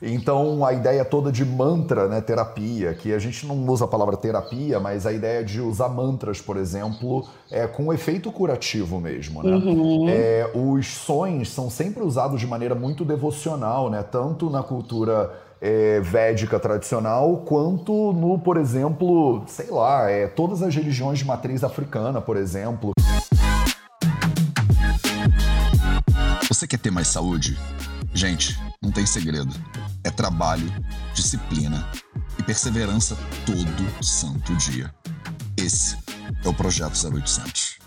Então, a ideia toda de mantra, né, terapia, que a gente não usa a palavra terapia, mas a ideia de usar mantras, por exemplo, é com efeito curativo mesmo, né? Uhum. É, os sons são sempre usados de maneira muito devocional, né? Tanto na cultura é, védica tradicional, quanto no, por exemplo, sei lá, é, todas as religiões de matriz africana, por exemplo. Você quer ter mais saúde? Gente, não tem segredo. É trabalho, disciplina e perseverança todo santo dia. Esse é o Projeto 0800.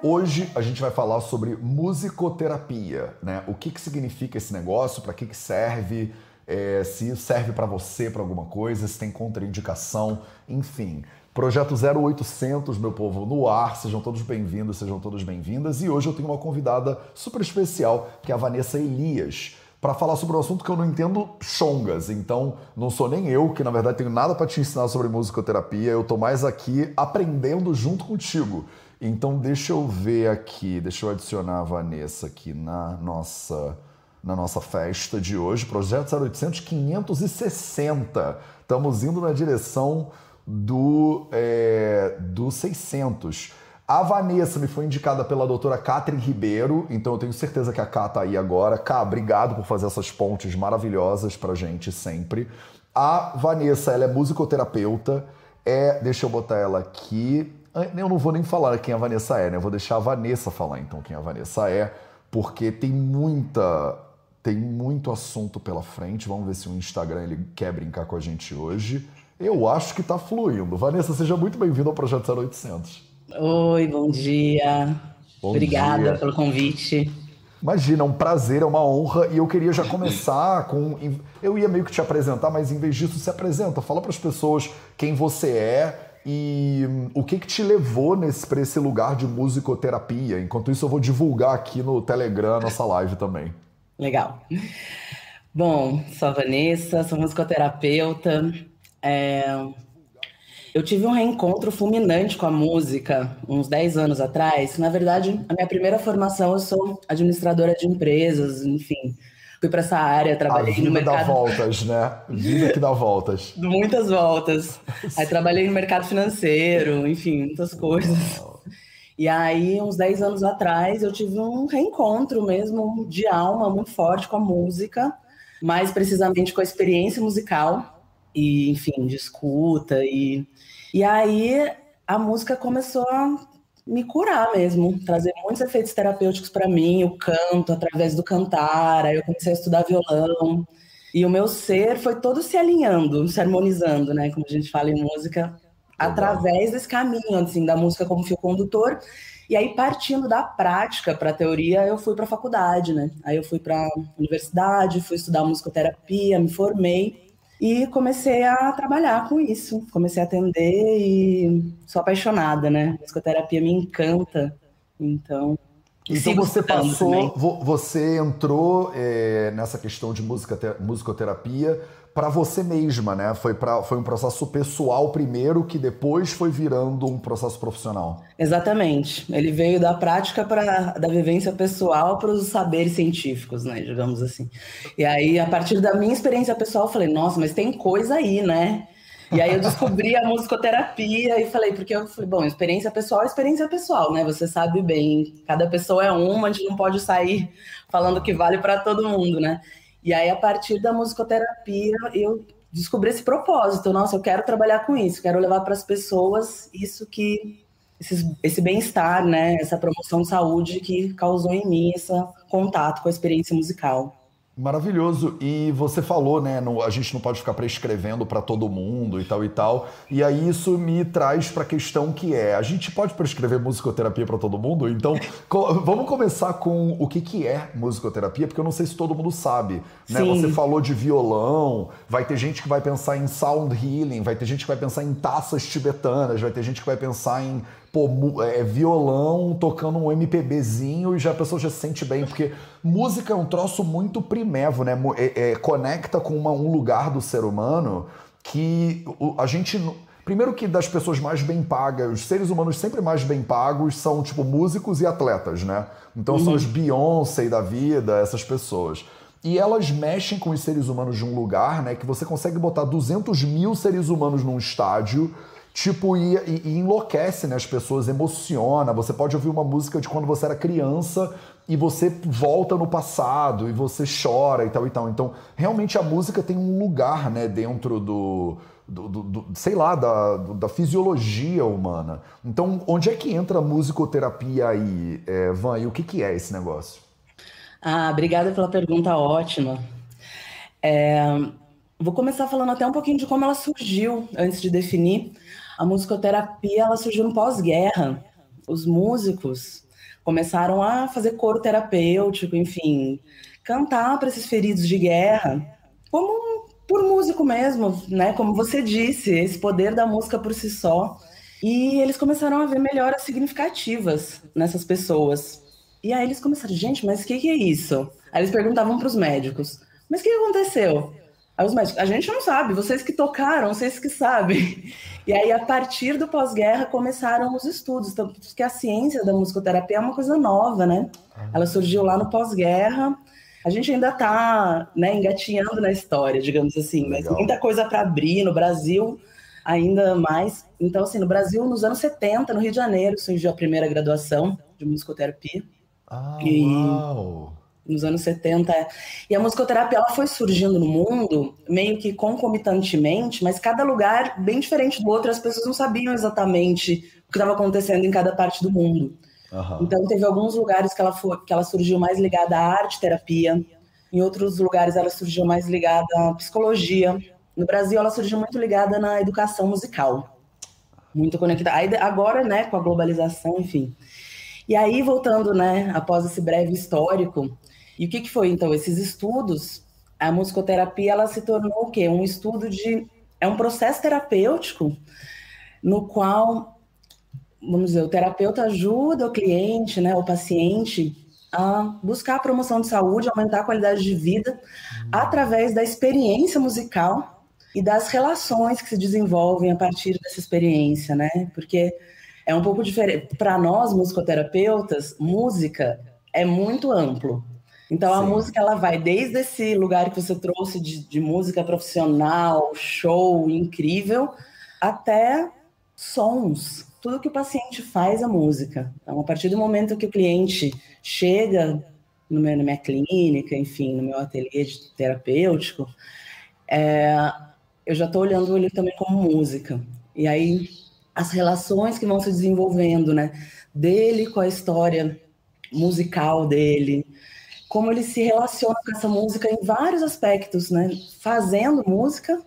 Hoje a gente vai falar sobre musicoterapia, né? O que, que significa esse negócio, para que, que serve, é, se serve para você para alguma coisa, se tem contraindicação, enfim. Projeto 0800, meu povo, no ar. Sejam todos bem-vindos, sejam todas bem-vindas. E hoje eu tenho uma convidada super especial, que é a Vanessa Elias, para falar sobre um assunto que eu não entendo chongas. Então, não sou nem eu, que na verdade tenho nada para te ensinar sobre musicoterapia. Eu tô mais aqui aprendendo junto contigo. Então, deixa eu ver aqui, deixa eu adicionar a Vanessa aqui na nossa na nossa festa de hoje, projeto 0800 560. Estamos indo na direção do, é, do 600. A Vanessa me foi indicada pela doutora Catherine Ribeiro, então eu tenho certeza que a Cá tá aí agora. Cá, obrigado por fazer essas pontes maravilhosas pra gente sempre. A Vanessa, ela é musicoterapeuta, é, deixa eu botar ela aqui. Eu não vou nem falar quem a Vanessa é, né? Eu vou deixar a Vanessa falar então quem a Vanessa é, porque tem muita tem muito assunto pela frente. Vamos ver se o Instagram ele quer brincar com a gente hoje. Eu acho que está fluindo. Vanessa, seja muito bem-vinda ao Projeto 0800. Oi, bom dia. Bom Obrigada dia. pelo convite. Imagina, é um prazer, é uma honra. E eu queria já começar com. Eu ia meio que te apresentar, mas em vez disso, se apresenta. Fala para as pessoas quem você é e o que, que te levou para esse lugar de musicoterapia. Enquanto isso, eu vou divulgar aqui no Telegram nossa live também. Legal. Bom, sou a Vanessa, sou musicoterapeuta. É... Eu tive um reencontro fulminante com a música uns 10 anos atrás. Na verdade, a minha primeira formação, eu sou administradora de empresas, enfim. Fui para essa área, trabalhei a vida no mercado. dá voltas, né? Vida que dá voltas. Muitas voltas. Aí trabalhei no mercado financeiro, enfim, muitas coisas. E aí, uns 10 anos atrás, eu tive um reencontro mesmo de alma muito forte com a música, mais precisamente com a experiência musical e enfim, de escuta e e aí a música começou a me curar mesmo, trazer muitos efeitos terapêuticos para mim, o canto através do cantar, aí eu comecei a estudar violão e o meu ser foi todo se alinhando, se harmonizando, né, como a gente fala em música, através desse caminho assim da música como fio condutor. E aí partindo da prática para a teoria, eu fui para a faculdade, né? Aí eu fui para a universidade, fui estudar musicoterapia, me formei e comecei a trabalhar com isso. Comecei a atender e sou apaixonada, né? A psicoterapia me encanta. Então. Então você passou, também. você entrou é, nessa questão de musicoterapia para você mesma, né? Foi, pra, foi um processo pessoal primeiro que depois foi virando um processo profissional. Exatamente. Ele veio da prática para da vivência pessoal para os saberes científicos, né? Digamos assim. E aí, a partir da minha experiência pessoal, eu falei, nossa, mas tem coisa aí, né? E aí eu descobri a musicoterapia e falei, porque eu falei, bom, experiência pessoal é experiência pessoal, né? Você sabe bem, cada pessoa é uma, a gente não pode sair falando que vale para todo mundo, né? E aí, a partir da musicoterapia, eu descobri esse propósito. Nossa, eu quero trabalhar com isso, quero levar para as pessoas isso que. Esse, esse bem-estar, né? Essa promoção de saúde que causou em mim esse contato com a experiência musical. Maravilhoso. E você falou, né? No, a gente não pode ficar prescrevendo para todo mundo e tal e tal. E aí isso me traz para a questão que é: a gente pode prescrever musicoterapia para todo mundo? Então, co vamos começar com o que, que é musicoterapia, porque eu não sei se todo mundo sabe. Né? Você falou de violão, vai ter gente que vai pensar em sound healing, vai ter gente que vai pensar em taças tibetanas, vai ter gente que vai pensar em pô, é, violão tocando um MPBzinho e já a pessoa já se sente bem, porque música é um troço muito primevo, né? É, é, conecta com uma, um lugar do ser humano que a gente. Primeiro que das pessoas mais bem pagas, os seres humanos sempre mais bem pagos são tipo músicos e atletas, né? Então uhum. são os Beyoncé da vida, essas pessoas. E elas mexem com os seres humanos de um lugar, né? Que você consegue botar 200 mil seres humanos num estádio tipo, e, e, e, enlouquece né, as pessoas, emociona. Você pode ouvir uma música de quando você era criança e você volta no passado e você chora e tal e tal. Então, realmente a música tem um lugar né, dentro do, do, do, do sei lá, da, da fisiologia humana. Então, onde é que entra a musicoterapia aí, é, Van? E o que, que é esse negócio? Ah, obrigada pela pergunta ótima. É, vou começar falando até um pouquinho de como ela surgiu, antes de definir. A musicoterapia ela surgiu no pós-guerra. Os músicos começaram a fazer coro terapêutico, enfim, cantar para esses feridos de guerra, como por músico mesmo, né? Como você disse, esse poder da música por si só. E eles começaram a ver melhoras significativas nessas pessoas. E aí eles começaram, gente, mas o que, que é isso? Aí eles perguntavam para os médicos, mas o que aconteceu? Aí os médicos, a gente não sabe, vocês que tocaram, vocês que sabem. E aí, a partir do pós-guerra, começaram os estudos, então, porque a ciência da musicoterapia é uma coisa nova, né? Ela surgiu lá no pós-guerra. A gente ainda está né, engatinhando na história, digamos assim, mas muita coisa para abrir no Brasil, ainda mais. Então, assim, no Brasil, nos anos 70, no Rio de Janeiro, surgiu a primeira graduação de musicoterapia. Ah, e... uau! Nos anos 70. E a musicoterapia ela foi surgindo no mundo meio que concomitantemente, mas cada lugar bem diferente do outro, as pessoas não sabiam exatamente o que estava acontecendo em cada parte do mundo. Uhum. Então teve alguns lugares que ela foi, que ela surgiu mais ligada à arte terapia, em outros lugares ela surgiu mais ligada à psicologia. No Brasil ela surgiu muito ligada na educação musical. Muito conectada. Agora, né, com a globalização, enfim. E aí, voltando, né, após esse breve histórico, e o que, que foi, então, esses estudos? A musicoterapia, ela se tornou o quê? Um estudo de... É um processo terapêutico no qual, vamos dizer, o terapeuta ajuda o cliente, né, o paciente, a buscar a promoção de saúde, aumentar a qualidade de vida através da experiência musical e das relações que se desenvolvem a partir dessa experiência, né? Porque é um pouco diferente. Para nós, musicoterapeutas, música é muito amplo. Então Sim. a música ela vai desde esse lugar que você trouxe de, de música profissional, show incrível, até sons. Tudo que o paciente faz é música. Então, a partir do momento que o cliente chega no meu, na minha clínica, enfim, no meu ateliê terapêutico, é, eu já estou olhando ele também como música. E aí as relações que vão se desenvolvendo, né, dele com a história musical dele, como ele se relaciona com essa música em vários aspectos, né? Fazendo música,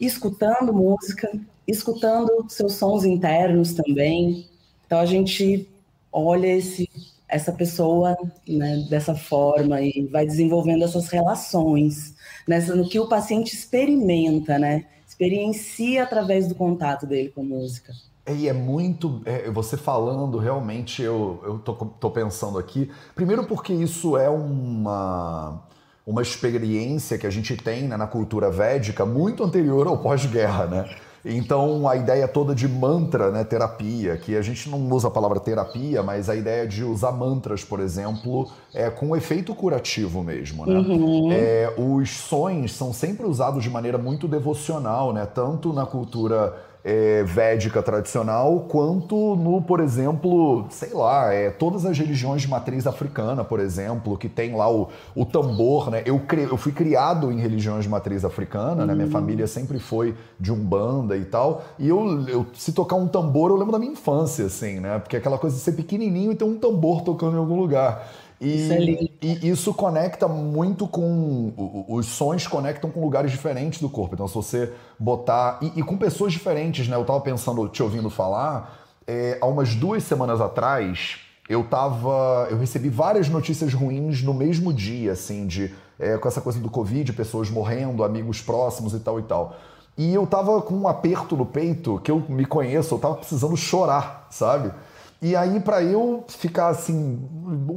escutando música, escutando seus sons internos também. Então a gente olha esse, essa pessoa né, dessa forma e vai desenvolvendo essas relações nessa, no que o paciente experimenta, né? Experiencia através do contato dele com a música. E é muito. É, você falando, realmente, eu, eu tô, tô pensando aqui. Primeiro, porque isso é uma, uma experiência que a gente tem né, na cultura védica muito anterior ao pós-guerra, né? Então, a ideia toda de mantra, né, terapia, que a gente não usa a palavra terapia, mas a ideia de usar mantras, por exemplo, é com efeito curativo mesmo, né? Uhum. É, os sons são sempre usados de maneira muito devocional, né? Tanto na cultura é, védica tradicional, quanto no, por exemplo, sei lá, é, todas as religiões de matriz africana, por exemplo, que tem lá o, o tambor, né? Eu, cri, eu fui criado em religiões de matriz africana, né? Minha uhum. família sempre foi de umbanda e tal, e eu, eu, se tocar um tambor, eu lembro da minha infância, assim, né? Porque é aquela coisa de ser pequenininho e ter um tambor tocando em algum lugar. E isso, é e isso conecta muito com. Os sons conectam com lugares diferentes do corpo. Então, se você botar. E, e com pessoas diferentes, né? Eu tava pensando, te ouvindo falar, é, há umas duas semanas atrás, eu tava. Eu recebi várias notícias ruins no mesmo dia, assim, de. É, com essa coisa do Covid, pessoas morrendo, amigos próximos e tal e tal. E eu tava com um aperto no peito, que eu me conheço, eu tava precisando chorar, sabe? E aí, para eu ficar assim,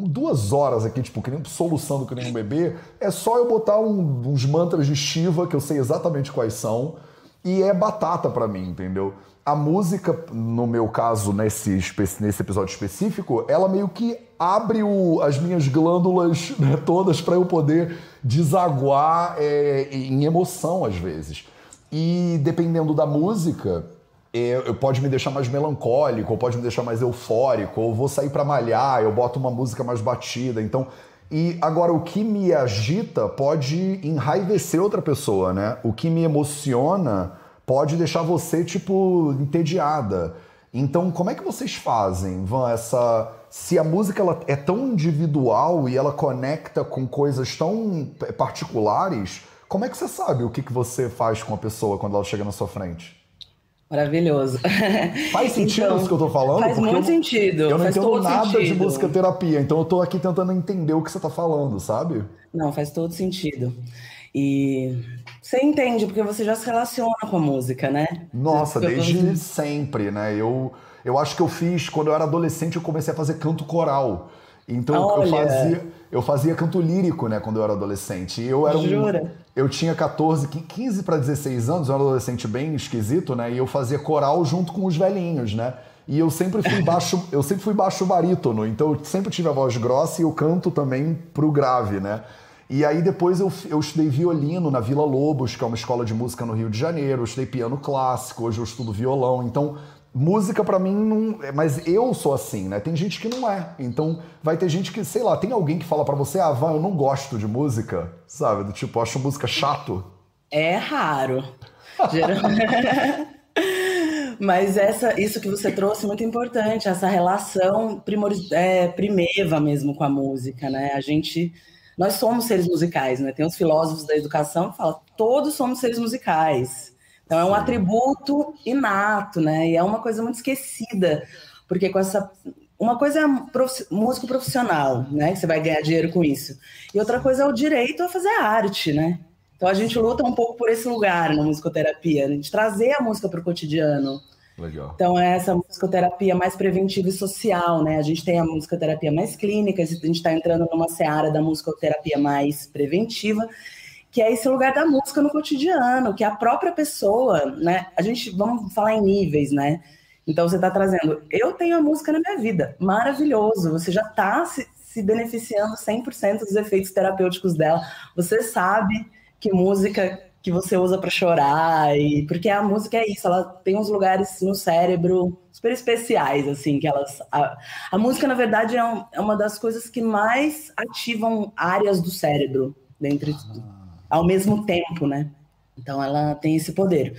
duas horas aqui, tipo, que nem, soluçando que nem um bebê, é só eu botar um, uns mantras de Shiva, que eu sei exatamente quais são, e é batata para mim, entendeu? a música, no meu caso, nesse, nesse episódio específico, ela meio que abre o, as minhas glândulas né, todas para eu poder desaguar é, em emoção às vezes. E dependendo da música, é, pode me deixar mais melancólico, ou pode me deixar mais eufórico, ou vou sair para malhar, eu boto uma música mais batida. Então, e agora o que me agita pode enraivecer outra pessoa, né? O que me emociona pode deixar você, tipo, entediada. Então, como é que vocês fazem, Van, essa. Se a música ela é tão individual e ela conecta com coisas tão particulares, como é que você sabe o que, que você faz com a pessoa quando ela chega na sua frente? Maravilhoso. Faz sentido então, isso que eu tô falando? Faz muito eu, sentido. Eu não faz entendo nada sentido. de música terapia, então eu tô aqui tentando entender o que você tá falando, sabe? Não, faz todo sentido. E você entende, porque você já se relaciona com a música, né? Nossa, desde sempre, né? Eu, eu acho que eu fiz, quando eu era adolescente, eu comecei a fazer canto coral. Então Olha. eu fazia, eu fazia canto lírico, né, quando eu era adolescente. E eu era Jura? Um, eu tinha 14, 15 para 16 anos, eu era um adolescente bem esquisito, né? E eu fazia coral junto com os velhinhos, né? E eu sempre fui baixo, eu sempre fui baixo barítono, então eu sempre tive a voz grossa e o canto também pro grave, né? E aí depois eu, eu estudei violino na Vila Lobos, que é uma escola de música no Rio de Janeiro, eu estudei piano clássico, hoje eu estudo violão. Então, música para mim não. Mas eu sou assim, né? Tem gente que não é. Então, vai ter gente que, sei lá, tem alguém que fala para você, ah, Van, eu não gosto de música, sabe? Do tipo, acho música chato. É raro. Mas essa, isso que você trouxe é muito importante, essa relação primor, é, primeva mesmo com a música, né? A gente nós somos seres musicais, né? Tem os filósofos da educação que falam todos somos seres musicais. Então é um atributo inato, né? E é uma coisa muito esquecida, porque com essa uma coisa é prof... músico profissional, né? Que você vai ganhar dinheiro com isso. E outra coisa é o direito a fazer arte, né? Então a gente luta um pouco por esse lugar na musicoterapia, de trazer a música para o cotidiano. Legal. Então, é essa musicoterapia mais preventiva e social, né? A gente tem a musicoterapia mais clínica, a gente está entrando numa seara da musicoterapia mais preventiva, que é esse lugar da música no cotidiano, que a própria pessoa, né? A gente, vamos falar em níveis, né? Então, você está trazendo, eu tenho a música na minha vida, maravilhoso, você já está se, se beneficiando 100% dos efeitos terapêuticos dela, você sabe que música que você usa para chorar e porque a música é isso, ela tem uns lugares no cérebro super especiais assim que elas a, a música na verdade é, um, é, uma das coisas que mais ativam áreas do cérebro dentro ah. Ao mesmo tempo, né? Então ela tem esse poder.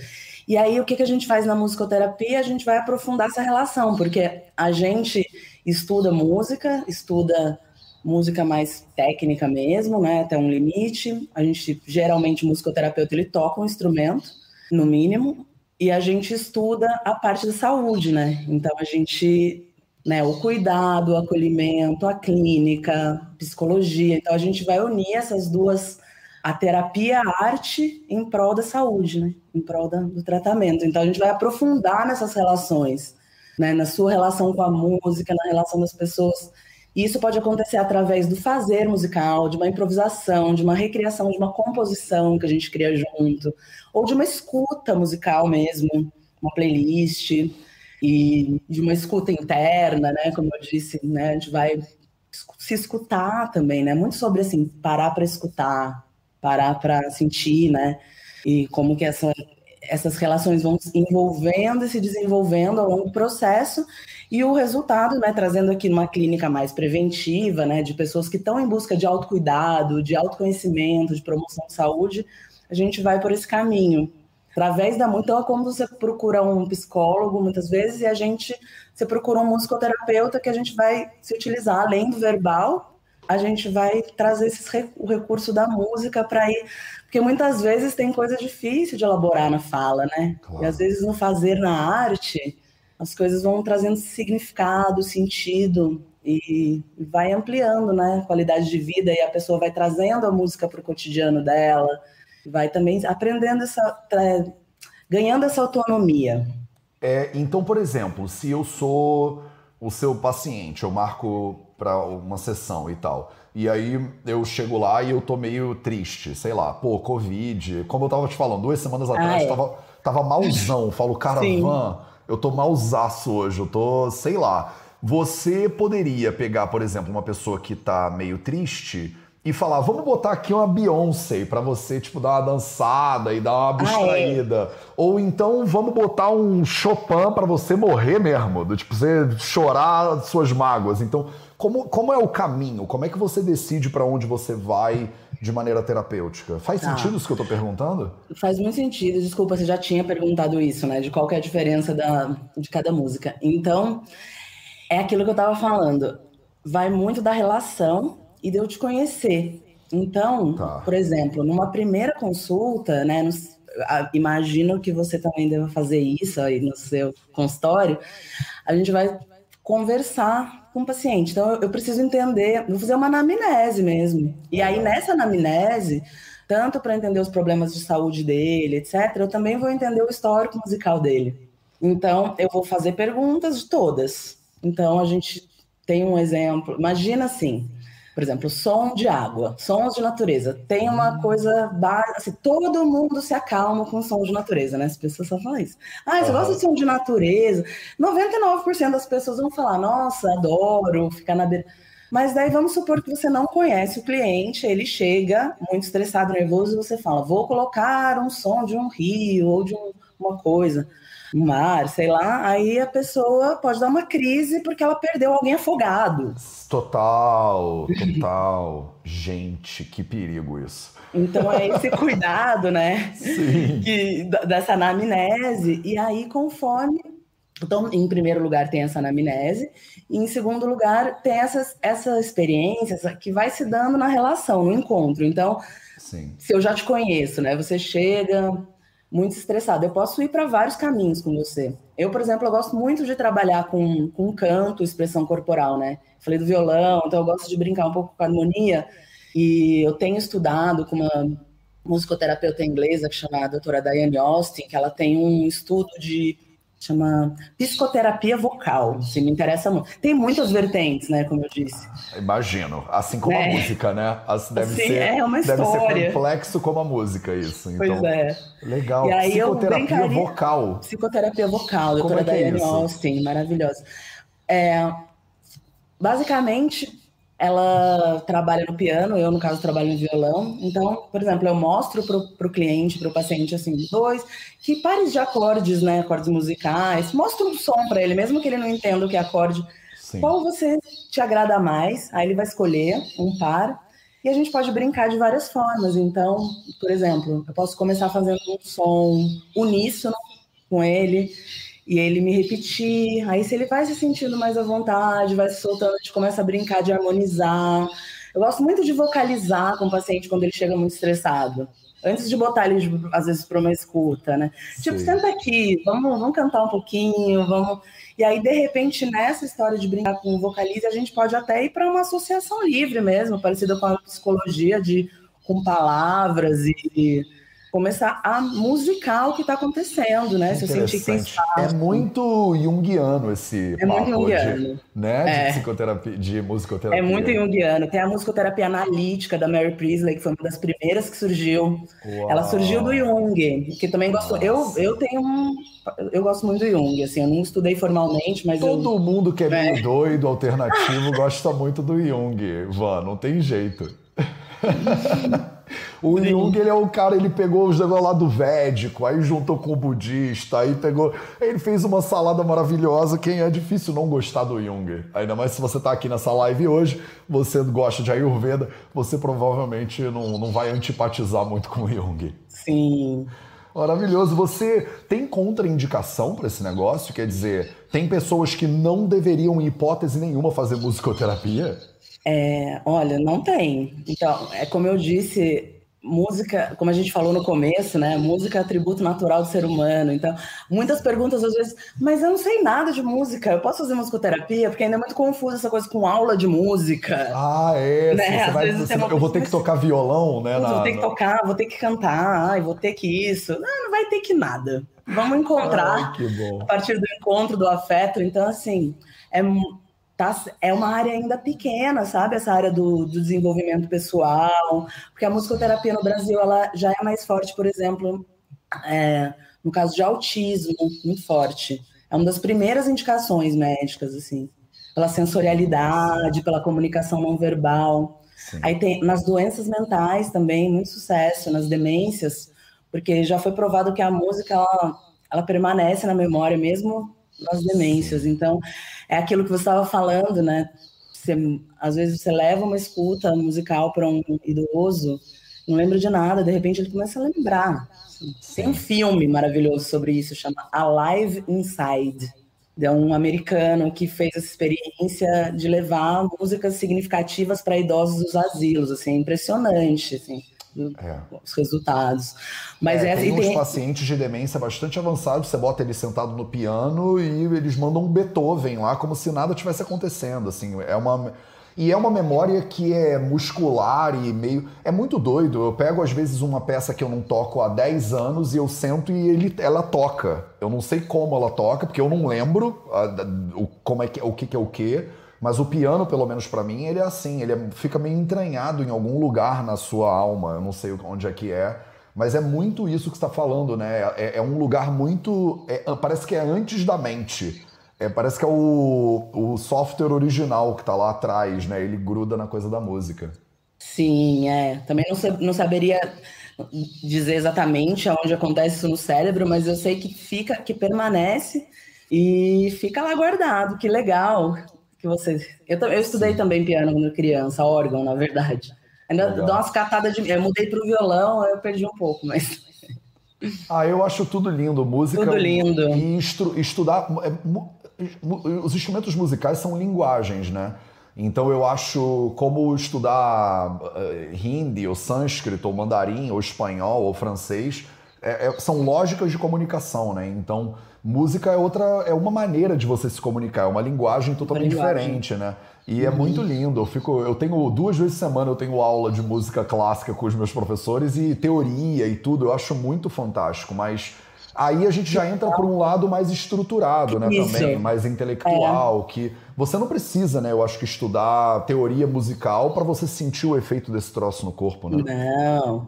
E aí o que, que a gente faz na musicoterapia? A gente vai aprofundar essa relação, porque a gente estuda música, estuda música mais técnica mesmo, né, até um limite. A gente geralmente musicoterapeuta ele toca um instrumento, no mínimo, e a gente estuda a parte da saúde, né? Então a gente, né, o cuidado, o acolhimento, a clínica, psicologia. Então a gente vai unir essas duas a terapia, a arte em prol da saúde, né? Em prol da, do tratamento. Então a gente vai aprofundar nessas relações, né? Na sua relação com a música, na relação das pessoas e isso pode acontecer através do fazer musical, de uma improvisação, de uma recriação, de uma composição que a gente cria junto, ou de uma escuta musical mesmo, uma playlist, e de uma escuta interna, né? Como eu disse, né? A gente vai se escutar também, né? Muito sobre assim, parar para escutar, parar para sentir, né? E como que essa, essas relações vão se envolvendo e se desenvolvendo ao longo do processo e o resultado, né, trazendo aqui uma clínica mais preventiva, né, de pessoas que estão em busca de autocuidado, de autoconhecimento, de promoção de saúde, a gente vai por esse caminho. Através da então é como você procura um psicólogo muitas vezes e a gente você procura um musicoterapeuta que a gente vai se utilizar além do verbal, a gente vai trazer esses, o recurso da música para ir, porque muitas vezes tem coisa difícil de elaborar na fala, né? Claro. E às vezes no fazer na arte, as coisas vão trazendo significado, sentido e vai ampliando, né, a qualidade de vida e a pessoa vai trazendo a música para o cotidiano dela, vai também aprendendo essa, ganhando essa autonomia. É, então, por exemplo, se eu sou o seu paciente, eu marco para uma sessão e tal. E aí eu chego lá e eu tô meio triste, sei lá, pô, Covid. Como eu tava te falando, duas semanas atrás, ah, é. tava, tava malzão. Falo, cara, Van, eu tô mausaço hoje, eu tô, sei lá. Você poderia pegar, por exemplo, uma pessoa que tá meio triste e falar, vamos botar aqui uma Beyoncé para você, tipo, dar uma dançada e dar uma abstraída. Ah, é. Ou então vamos botar um Chopin para você morrer mesmo, do tipo, você chorar suas mágoas. Então, como, como é o caminho? Como é que você decide para onde você vai de maneira terapêutica? Faz tá. sentido isso que eu tô perguntando? Faz muito sentido. Desculpa, você já tinha perguntado isso, né? De qual é a diferença da, de cada música. Então, é aquilo que eu tava falando. Vai muito da relação e de eu te conhecer. Então, tá. por exemplo, numa primeira consulta, né, no, imagino que você também deva fazer isso aí no seu consultório, a gente vai conversar com o paciente. Então, eu preciso entender, vou fazer uma anamnese mesmo. E aí, nessa anamnese, tanto para entender os problemas de saúde dele, etc., eu também vou entender o histórico musical dele. Então, eu vou fazer perguntas de todas. Então, a gente tem um exemplo. Imagina assim: por exemplo, som de água, sons de natureza. Tem uma hum. coisa básica, assim, todo mundo se acalma com som de natureza, né? As pessoas só falam isso. Ah, você uhum. gosta de som de natureza? 99% das pessoas vão falar, nossa, adoro ficar na beira. Mas daí vamos supor que você não conhece o cliente, ele chega muito estressado, nervoso, e você fala, vou colocar um som de um rio ou de um, uma coisa mar, sei lá, aí a pessoa pode dar uma crise porque ela perdeu alguém afogado. Total, total. Gente, que perigo isso. Então é esse cuidado, né? Sim. Que, dessa anamnese. E aí, conforme. Então, em primeiro lugar, tem essa anamnese, e em segundo lugar, tem essas, essa experiência que vai se dando na relação, no encontro. Então, Sim. se eu já te conheço, né? Você chega, muito estressado. Eu posso ir para vários caminhos com você. Eu, por exemplo, eu gosto muito de trabalhar com, com canto, expressão corporal, né? Falei do violão, então eu gosto de brincar um pouco com a harmonia. E eu tenho estudado com uma musicoterapeuta inglesa que chama a doutora Diane Austin, que ela tem um estudo de chama psicoterapia vocal, se me interessa muito. Tem muitas vertentes, né, como eu disse. Imagino, assim como é. a música, né? Deve Sim, ser, é uma história. Deve ser complexo como a música isso. Então, pois é. Legal. E aí psicoterapia eu vocal. Psicoterapia vocal, doutora é, é Diane Austin, maravilhosa. É, basicamente, ela trabalha no piano, eu, no caso, trabalho no violão. Então, por exemplo, eu mostro para o cliente, para o paciente, assim, dois, que pares de acordes, né, acordes musicais, mostro um som para ele, mesmo que ele não entenda o que é acorde, Sim. qual você te agrada mais, aí ele vai escolher um par, e a gente pode brincar de várias formas. Então, por exemplo, eu posso começar fazendo um som uníssono com ele, e ele me repetir. Aí, se ele vai se sentindo mais à vontade, vai se soltando, a gente começa a brincar de harmonizar. Eu gosto muito de vocalizar com o paciente quando ele chega muito estressado. Antes de botar ele, às vezes, para uma escuta, né? Tipo, Sim. Tipo, senta aqui, vamos, vamos cantar um pouquinho, vamos. E aí, de repente, nessa história de brincar com o vocalize, a gente pode até ir para uma associação livre mesmo, parecida com a psicologia de com palavras e começar a musicar o que está acontecendo, né? Se eu sentir que tem espaço. É muito junguiano esse é muito junguiano. De, né? É. De psicoterapia, de musicoterapia. É muito junguiano. Tem a musicoterapia analítica da Mary Priestley, que foi uma das primeiras que surgiu. Uau. Ela surgiu do Jung, que também gosto. Eu, eu tenho um. Eu gosto muito do Jung, assim, eu não estudei formalmente, mas Todo eu... mundo que é meio é. doido, alternativo, gosta muito do Jung, Van, não tem jeito. O Sim. Jung, ele é o cara, ele pegou os negócios lá do védico, aí juntou com o budista, aí pegou. Ele fez uma salada maravilhosa. Quem é difícil não gostar do Jung. Ainda mais se você está aqui nessa live hoje, você gosta de Ayurveda, você provavelmente não, não vai antipatizar muito com o Jung. Sim. Maravilhoso. Você tem contraindicação para esse negócio? Quer dizer, tem pessoas que não deveriam, em hipótese nenhuma, fazer musicoterapia? É, olha, não tem. Então, é como eu disse, música, como a gente falou no começo, né? Música é atributo natural do ser humano. Então, muitas perguntas às vezes, mas eu não sei nada de música, eu posso fazer musicoterapia? Porque ainda é muito confuso essa coisa com aula de música. Ah, é. Né? Vai, você, eu vou ter que tocar violão, né? Na, vou ter que tocar, vou ter que cantar, ai, vou ter que isso. Não, não vai ter que nada. Vamos encontrar ai, a partir do encontro, do afeto. Então, assim, é tá, é uma área ainda pequena, sabe? Essa área do, do, desenvolvimento pessoal, porque a musicoterapia no Brasil ela já é mais forte, por exemplo, é, no caso de autismo, muito forte. é uma das primeiras indicações médicas, assim, pela sensorialidade, pela comunicação não verbal. Sim. Aí tem nas doenças mentais também, muito sucesso, nas demências, porque já foi provado que a música ela, ela permanece na memória mesmo nas demências. Então, é aquilo que você estava falando, né? Você, às vezes você leva uma escuta musical para um idoso, não lembra de nada, de repente ele começa a lembrar. Tem um filme maravilhoso sobre isso, chama Alive Inside. É um americano que fez essa experiência de levar músicas significativas para idosos dos asilos, assim, impressionante, assim é. os resultados. Mas é, é tem uns tem... pacientes de demência bastante avançados, você bota ele sentado no piano e eles mandam um Beethoven lá como se nada tivesse acontecendo, assim, é uma e é uma memória que é muscular e meio. É muito doido. Eu pego, às vezes, uma peça que eu não toco há 10 anos e eu sento e ele, ela toca. Eu não sei como ela toca, porque eu não lembro a, o, como é que, o que, que é o que. Mas o piano, pelo menos para mim, ele é assim, ele é, fica meio entranhado em algum lugar na sua alma, eu não sei onde é que é, mas é muito isso que está falando, né? É, é, um lugar muito, é, parece que é antes da mente. É, parece que é o, o software original que está lá atrás, né? Ele gruda na coisa da música. Sim, é. Também não, não saberia dizer exatamente aonde acontece isso no cérebro, mas eu sei que fica, que permanece e fica lá guardado. Que legal que você. Eu, eu estudei Sim. também piano quando criança, órgão, na verdade. Ainda Legal. dou umas catadas de. Eu mudei para o violão, eu perdi um pouco, mas. Ah, eu acho tudo lindo, música. Tudo lindo. E estru, estudar. É, os instrumentos musicais são linguagens, né? Então eu acho como estudar uh, hindi, ou sânscrito, ou mandarim, ou espanhol, ou francês, é, é, são lógicas de comunicação, né? Então música é outra, é uma maneira de você se comunicar, é uma linguagem totalmente linguagem. diferente, né? E é uhum. muito lindo. Eu fico, eu tenho duas vezes por semana eu tenho aula de música clássica com os meus professores e teoria e tudo. Eu acho muito fantástico, mas aí a gente já entra por um lado mais estruturado, né, Isso. também, mais intelectual, é. que você não precisa, né, eu acho que estudar teoria musical para você sentir o efeito desse troço no corpo, né? Não.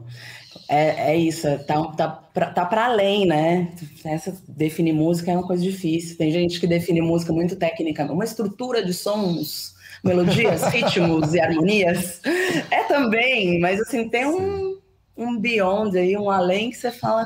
É, é isso, tá, tá, pra, tá para além, né? Essa, definir música é uma coisa difícil. Tem gente que define música muito técnica, uma estrutura de sons, melodias, ritmos e harmonias. É também, mas assim, tem um, um beyond aí, um além que você fala.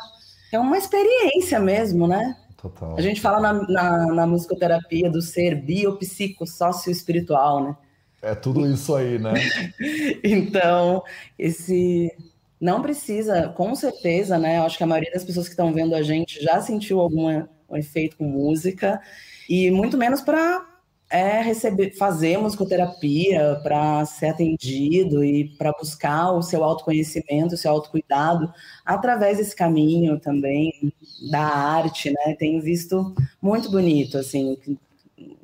É uma experiência mesmo, né? Total. A gente fala na, na, na musicoterapia do ser biopsico, sócio-espiritual, né? É tudo isso aí, né? então, esse não precisa, com certeza, né? Eu acho que a maioria das pessoas que estão vendo a gente já sentiu algum efeito com música, e muito menos para é, receber, fazer musicoterapia, para ser atendido e para buscar o seu autoconhecimento, o seu autocuidado, através desse caminho também da arte, né? Tenho visto muito bonito, assim,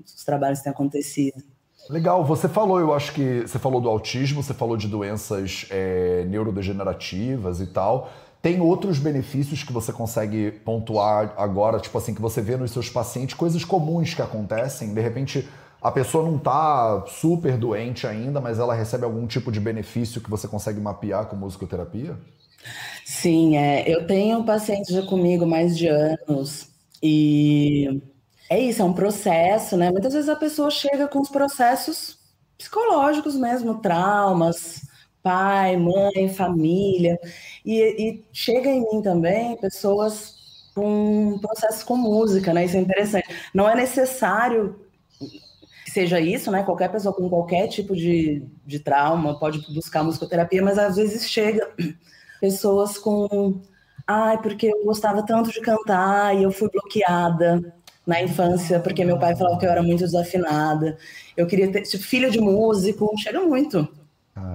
os trabalhos que têm acontecido. Legal, você falou, eu acho que você falou do autismo, você falou de doenças é, neurodegenerativas e tal. Tem outros benefícios que você consegue pontuar agora, tipo assim, que você vê nos seus pacientes, coisas comuns que acontecem, de repente a pessoa não está super doente ainda, mas ela recebe algum tipo de benefício que você consegue mapear com musicoterapia? Sim, é, eu tenho pacientes já comigo mais de anos e é isso, é um processo, né? Muitas vezes a pessoa chega com os processos psicológicos mesmo, traumas, pai, mãe, família, e, e chega em mim também pessoas com processos com música, né? Isso é interessante. Não é necessário que seja isso, né? Qualquer pessoa com qualquer tipo de, de trauma pode buscar musicoterapia, mas às vezes chega pessoas com ai, porque eu gostava tanto de cantar e eu fui bloqueada na infância, porque meu pai falava que eu era muito desafinada. Eu queria ter, tipo, filho de músico, chega muito.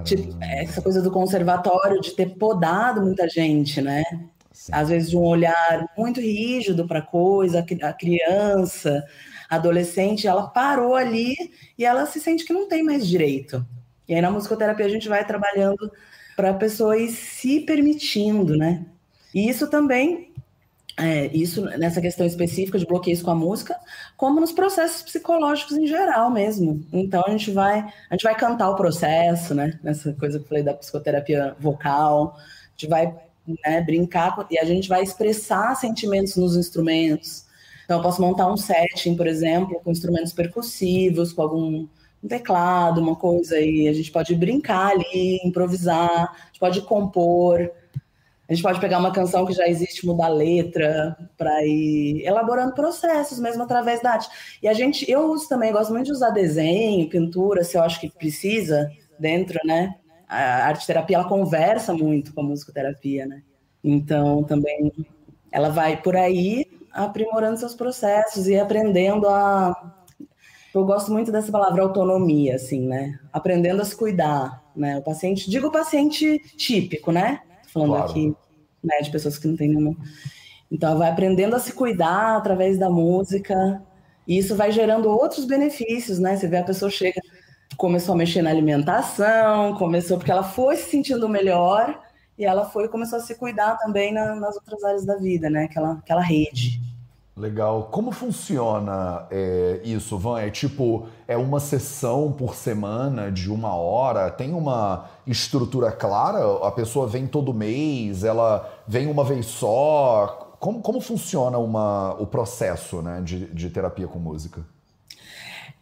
Tipo, essa coisa do conservatório, de ter podado muita gente, né? Sim. Às vezes de um olhar muito rígido para coisa, a criança, a adolescente, ela parou ali e ela se sente que não tem mais direito. E aí na musicoterapia a gente vai trabalhando para a pessoa ir se permitindo, né? E isso também é, isso nessa questão específica de bloqueios com a música, como nos processos psicológicos em geral mesmo. Então a gente vai, a gente vai cantar o processo, né? Nessa coisa que eu falei da psicoterapia vocal, a gente vai né, brincar e a gente vai expressar sentimentos nos instrumentos. Então, eu posso montar um setting, por exemplo, com instrumentos percussivos, com algum um teclado, uma coisa aí. A gente pode brincar ali, improvisar, a gente pode compor. A gente pode pegar uma canção que já existe, mudar a letra, para ir elaborando processos mesmo através da arte. E a gente, eu uso também, gosto muito de usar desenho, pintura, se eu acho que precisa dentro, né? A arte terapia ela conversa muito com a musicoterapia, né? Então também ela vai por aí aprimorando seus processos e aprendendo a eu gosto muito dessa palavra autonomia, assim, né? Aprendendo a se cuidar, né? O paciente, digo paciente típico, né? Falando claro. aqui né, de pessoas que não têm nenhuma. Então, ela vai aprendendo a se cuidar através da música, e isso vai gerando outros benefícios, né? Você vê a pessoa chega, começou a mexer na alimentação, começou porque ela foi se sentindo melhor e ela foi começou a se cuidar também na, nas outras áreas da vida, né? Aquela, aquela rede. Legal. Como funciona é, isso, Van? É tipo, é uma sessão por semana de uma hora? Tem uma estrutura clara? A pessoa vem todo mês? Ela vem uma vez só? Como, como funciona uma, o processo né, de, de terapia com música?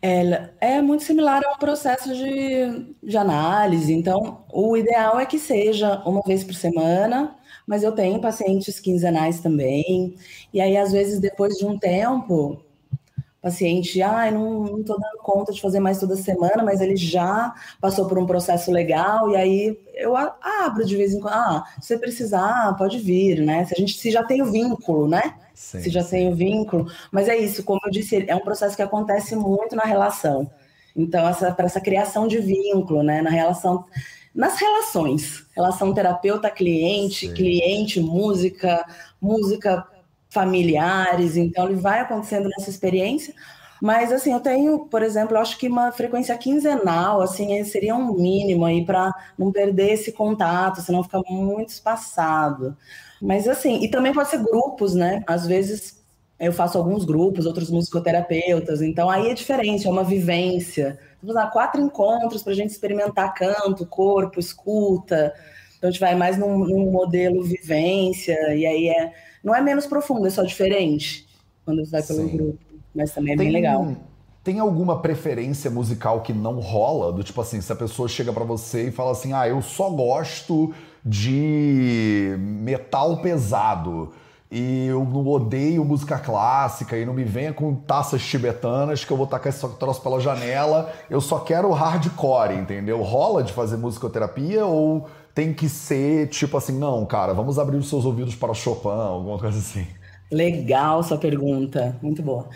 É, é muito similar a um processo de, de análise. Então, o ideal é que seja uma vez por semana, mas eu tenho pacientes quinzenais também. E aí, às vezes, depois de um tempo, o paciente, ah, não estou dando conta de fazer mais toda semana, mas ele já passou por um processo legal, e aí eu abro de vez em quando, ah, se você precisar, pode vir, né? Se a gente se já tem o vínculo, né? Sim. Se já tem o vínculo. Mas é isso, como eu disse, é um processo que acontece muito na relação. Então, essa, para essa criação de vínculo, né? Na relação nas relações, relação terapeuta-cliente, cliente-música, música familiares, então ele vai acontecendo nessa experiência, mas assim, eu tenho, por exemplo, eu acho que uma frequência quinzenal, assim, seria um mínimo aí para não perder esse contato, senão fica muito espaçado. Mas assim, e também pode ser grupos, né? Às vezes eu faço alguns grupos, outros musicoterapeutas, então aí é diferente, é uma vivência. Vamos lá, quatro encontros para a gente experimentar canto, corpo, escuta. Então a gente vai mais num, num, modelo vivência, e aí é. Não é menos profundo, é só diferente quando você vai pelo Sim. grupo. Mas também é tem, bem legal. Tem alguma preferência musical que não rola? Do tipo assim, se a pessoa chega para você e fala assim, ah, eu só gosto de metal pesado e eu não odeio música clássica e não me venha com taças tibetanas que eu vou tacar esse troço pela janela. Eu só quero hardcore, entendeu? Rola de fazer musicoterapia ou tem que ser tipo assim, não, cara, vamos abrir os seus ouvidos para Chopin, alguma coisa assim? Legal sua pergunta, muito boa.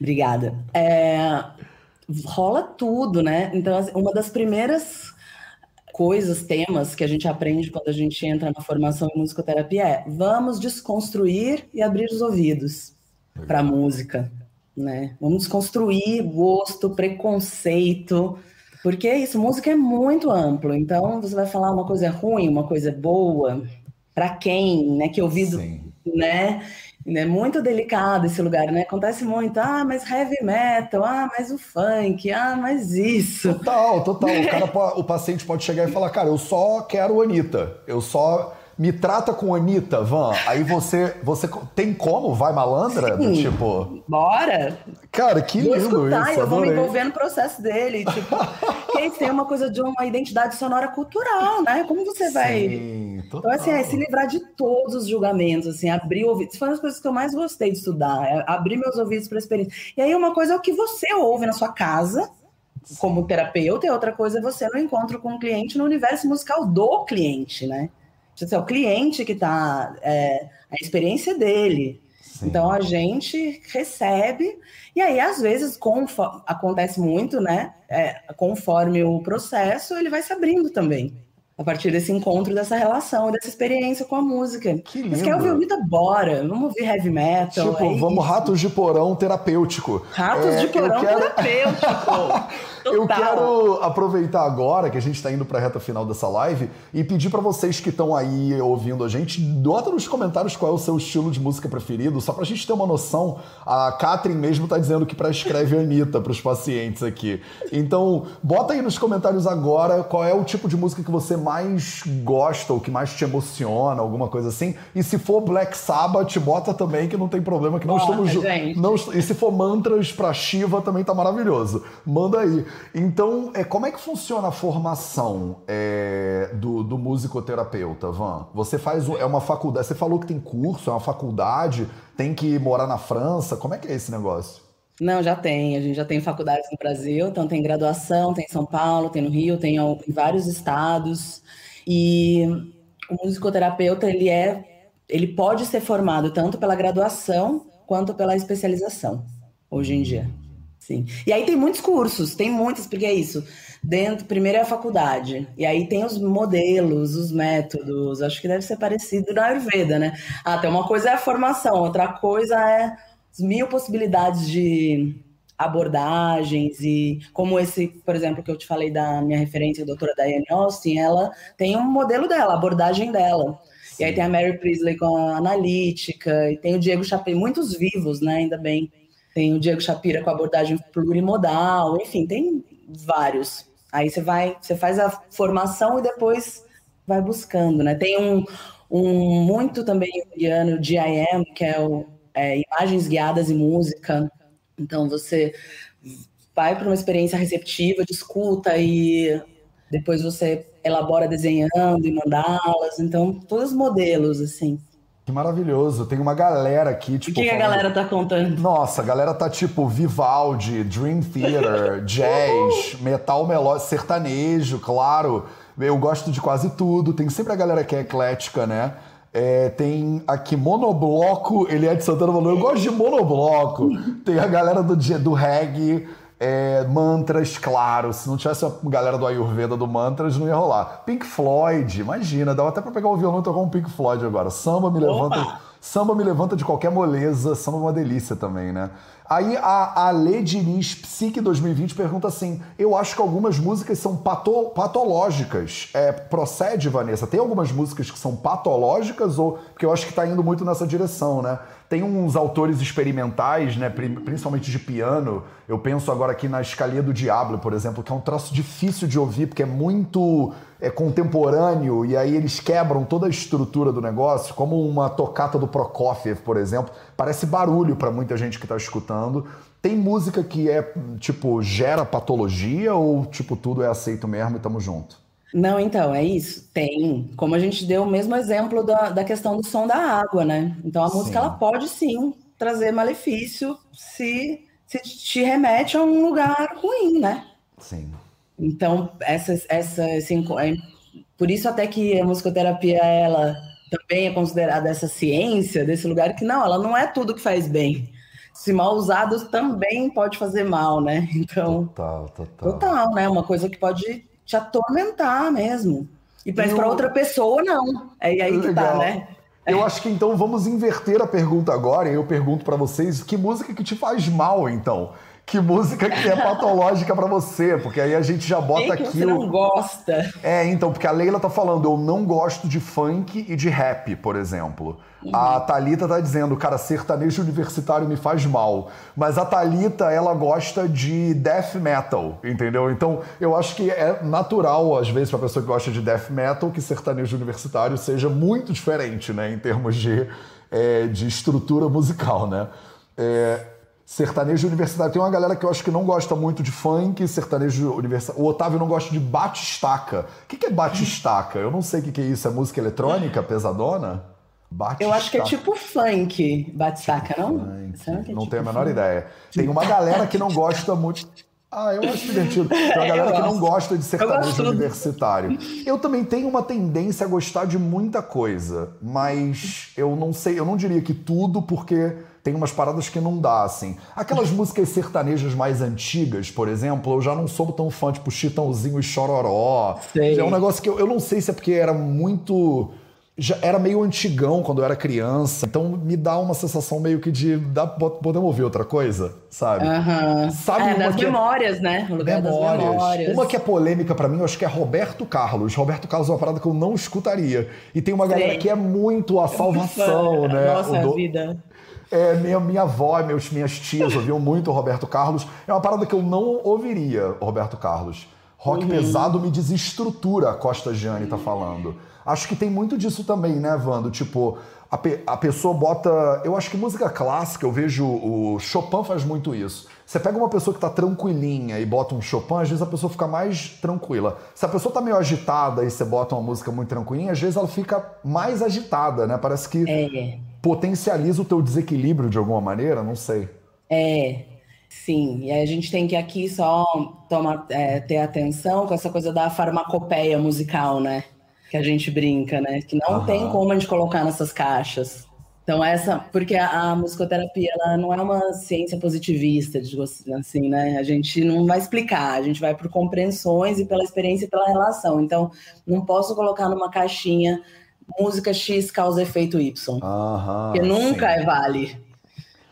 Obrigada. É, rola tudo, né? Então, assim, uma das primeiras coisas, temas que a gente aprende quando a gente entra na formação em musicoterapia é vamos desconstruir e abrir os ouvidos para a música, né? Vamos desconstruir gosto, preconceito, porque é isso, música é muito amplo. Então você vai falar uma coisa ruim, uma coisa boa, para quem, né? Que ouvido, Sim. Né? É muito delicado esse lugar, né? Acontece muito, ah, mas heavy metal, ah, mas o funk, ah, mas isso. Total, total. O, cara, o paciente pode chegar e falar, cara, eu só quero Anitta, eu só me trata com Anitta, Van. Aí você, você tem como? Vai malandra? Sim. Tipo. Bora! Cara, que lindo escutar, isso. Eu vou me envolver no processo dele. Tipo, que tem uma coisa de uma identidade sonora cultural, né? Como você vai. Sim, total. Então, assim, é se livrar de todos os julgamentos, assim, abrir o ouvido. Isso foi uma das coisas que eu mais gostei de estudar, é abrir meus ouvidos para a experiência. E aí, uma coisa é o que você ouve na sua casa. Como terapeuta, e outra coisa é você no encontro com o cliente no universo musical do cliente, né? É o cliente que está, é, a experiência dele. Sim. Então a gente recebe, e aí às vezes acontece muito, né? É, conforme o processo, ele vai se abrindo também a partir desse encontro, dessa relação, dessa experiência com a música. Que lindo. Você quer ouvir Anitta? Bora. Vamos ouvir heavy metal. Tipo, é vamos isso. ratos de porão terapêutico. Ratos é, de porão quero... terapêutico. eu quero aproveitar agora que a gente está indo para a reta final dessa live e pedir para vocês que estão aí ouvindo a gente, bota nos comentários qual é o seu estilo de música preferido, só para a gente ter uma noção. A Catherine mesmo está dizendo que prescreve Anitta para os pacientes aqui. Então, bota aí nos comentários agora qual é o tipo de música que você mais gosta, o que mais te emociona, alguma coisa assim. E se for Black Sabbath, bota também, que não tem problema, que não Bota, estamos gente. não E se for mantras pra Shiva, também tá maravilhoso. Manda aí. Então, é, como é que funciona a formação é, do, do musicoterapeuta, Van? Você faz. É uma faculdade. Você falou que tem curso, é uma faculdade, tem que morar na França. Como é que é esse negócio? Não, já tem. A gente já tem faculdades no Brasil, então tem graduação, tem em São Paulo, tem no Rio, tem em vários estados. E o musicoterapeuta, ele é, ele pode ser formado tanto pela graduação quanto pela especialização, hoje em dia. Sim. E aí tem muitos cursos, tem muitos, porque é isso. Dentro, primeiro é a faculdade, e aí tem os modelos, os métodos, acho que deve ser parecido na Ayurveda, né? Ah, tem uma coisa é a formação, outra coisa é mil possibilidades de abordagens e como esse, por exemplo, que eu te falei da minha referência, a doutora Diane Austin, ela tem um modelo dela, a abordagem dela. E aí tem a Mary Priestley com a analítica, e tem o Diego Chapira, muitos vivos, né, ainda bem. Tem o Diego Chapira com abordagem plurimodal, enfim, tem vários. Aí você vai, você faz a formação e depois vai buscando, né? Tem um, um muito também indiano de IM, que é o é, Imagens Guiadas e Música. Então você vai para uma experiência receptiva de escuta e depois você elabora desenhando e mandalas. Então, todos os modelos, assim. Que maravilhoso. Tem uma galera aqui, O tipo. que, que a falando- galera tá contando? Nossa, a galera tá tipo Vivaldi, Dream Theater, jazz, metal melódico, sertanejo, claro. Eu gosto de quase tudo. Tem sempre a galera que é eclética, né? É, tem aqui monobloco, ele é de Santana falou, eu gosto de monobloco. Tem a galera do, do reggae, é, mantras, claro. Se não tivesse a galera do Ayurveda do mantras, não ia rolar. Pink Floyd, imagina, dava até pra pegar o violão e tocar um Pink Floyd agora. Samba me levanta. Samba me levanta de qualquer moleza, samba é uma delícia também, né? Aí a Ale Diniz, Psique 2020, pergunta assim: Eu acho que algumas músicas são pato- patológicas. É, procede, Vanessa? Tem algumas músicas que são patológicas ou. Porque eu acho que tá indo muito nessa direção, né? Tem uns autores experimentais, né, pri- principalmente de piano. Eu penso agora aqui na Escalia do Diablo, por exemplo, que é um troço difícil de ouvir, porque é muito é, contemporâneo, e aí eles quebram toda a estrutura do negócio, como uma tocata do Prokofiev, por exemplo. Parece barulho para muita gente que tá escutando. Tem música que é, tipo, gera patologia ou, tipo, tudo é aceito mesmo e tamo junto? Não, então, é isso. Tem. Como a gente deu o mesmo exemplo da, da questão do som da água, né? Então a Sim. música ela pode sim trazer malefício se, se te remete a um lugar ruim, né? Sim. Então, essa, essa, esse enco- é, por isso até que a musicoterapia, ela também é considerada essa ciência, desse lugar que não, ela não é tudo que faz bem. Se mal usados também pode fazer mal, né? Então, Total, total. total, né? Uma coisa que pode te atormentar mesmo. E mas para outra pessoa, não. É aí que tá, Legal. né? Eu acho que então vamos inverter a pergunta agora e eu pergunto pra vocês que música que te faz mal, então? Que música que é patológica pra você? Porque aí a gente já bota aqui você o... não gosta? É, então, porque a Leila tá falando, eu não gosto de funk e de rap, por exemplo. A Thalita tá dizendo, cara, sertanejo universitário me faz mal. Mas a Thalita, ela gosta de death metal, entendeu? Então, eu acho que é natural, às vezes, pra pessoa que gosta de death metal, que sertanejo universitário seja muito diferente, né? Em termos de, é, de estrutura musical, né? É, Sertanejo universitário. Tem uma galera que eu acho que não gosta muito de funk, sertanejo universitário. O Otávio não gosta de batistaca. O que que é batistaca? Eu não sei o que que é isso. É música eletrônica, pesadona? Batistaca. Eu acho que é tipo funk, batistaca, não? Funk. Que é Não tipo tenho a menor funk? ideia. Tem uma galera que não gosta muito. Ah, eu acho divertido. Tem uma galera Eu que não gosta de Eu sertanejo gosto. universitário. Eu também tenho uma tendência a gostar de muita coisa, mas eu não sei, eu não diria que tudo, porque tem umas paradas que não dá, assim. Aquelas músicas sertanejas mais antigas, por exemplo, eu já não sou tão fã, tipo Chitãozinho e Chororó. Sei. É um negócio que eu, eu não sei se é porque era muito. Já era meio antigão quando eu era criança, então me dá uma sensação meio que de. Dá, podemos ouvir outra coisa, sabe? Aham. Sabe é, uma das que é- memórias, né? O lugar das memórias. Uma que é polêmica pra mim, eu acho que é Roberto Carlos. Roberto Carlos é uma parada que eu não escutaria. E tem uma galera que é muito a salvação, né? Nossa do- vida. É, minha, minha avó e meus, minhas tias ouviam muito o Roberto Carlos. É uma parada que eu não ouviria, Roberto Carlos. Rock uhum. pesado me desestrutura, a Costa Gianni tá falando. Acho que tem muito disso também, né, Vando? Tipo, a, pe a pessoa bota. Eu acho que música clássica, eu vejo. O Chopin faz muito isso. Você pega uma pessoa que tá tranquilinha e bota um Chopin, às vezes a pessoa fica mais tranquila. Se a pessoa tá meio agitada e você bota uma música muito tranquilinha, às vezes ela fica mais agitada, né? Parece que é. Potencializa o teu desequilíbrio de alguma maneira, não sei. É, sim. E aí a gente tem que aqui só tomar, é, ter atenção com essa coisa da farmacopeia musical, né? Que a gente brinca, né? Que não tem como a gente colocar nessas caixas. Então, essa, porque a, a, musicoterapia ela não é uma ciência positivista, digo assim, né? A gente não vai explicar, a gente vai por compreensões e pela experiência e pela relação. Então, não posso colocar numa caixinha música X causa efeito Y. Aham, porque nunca sim. é vale.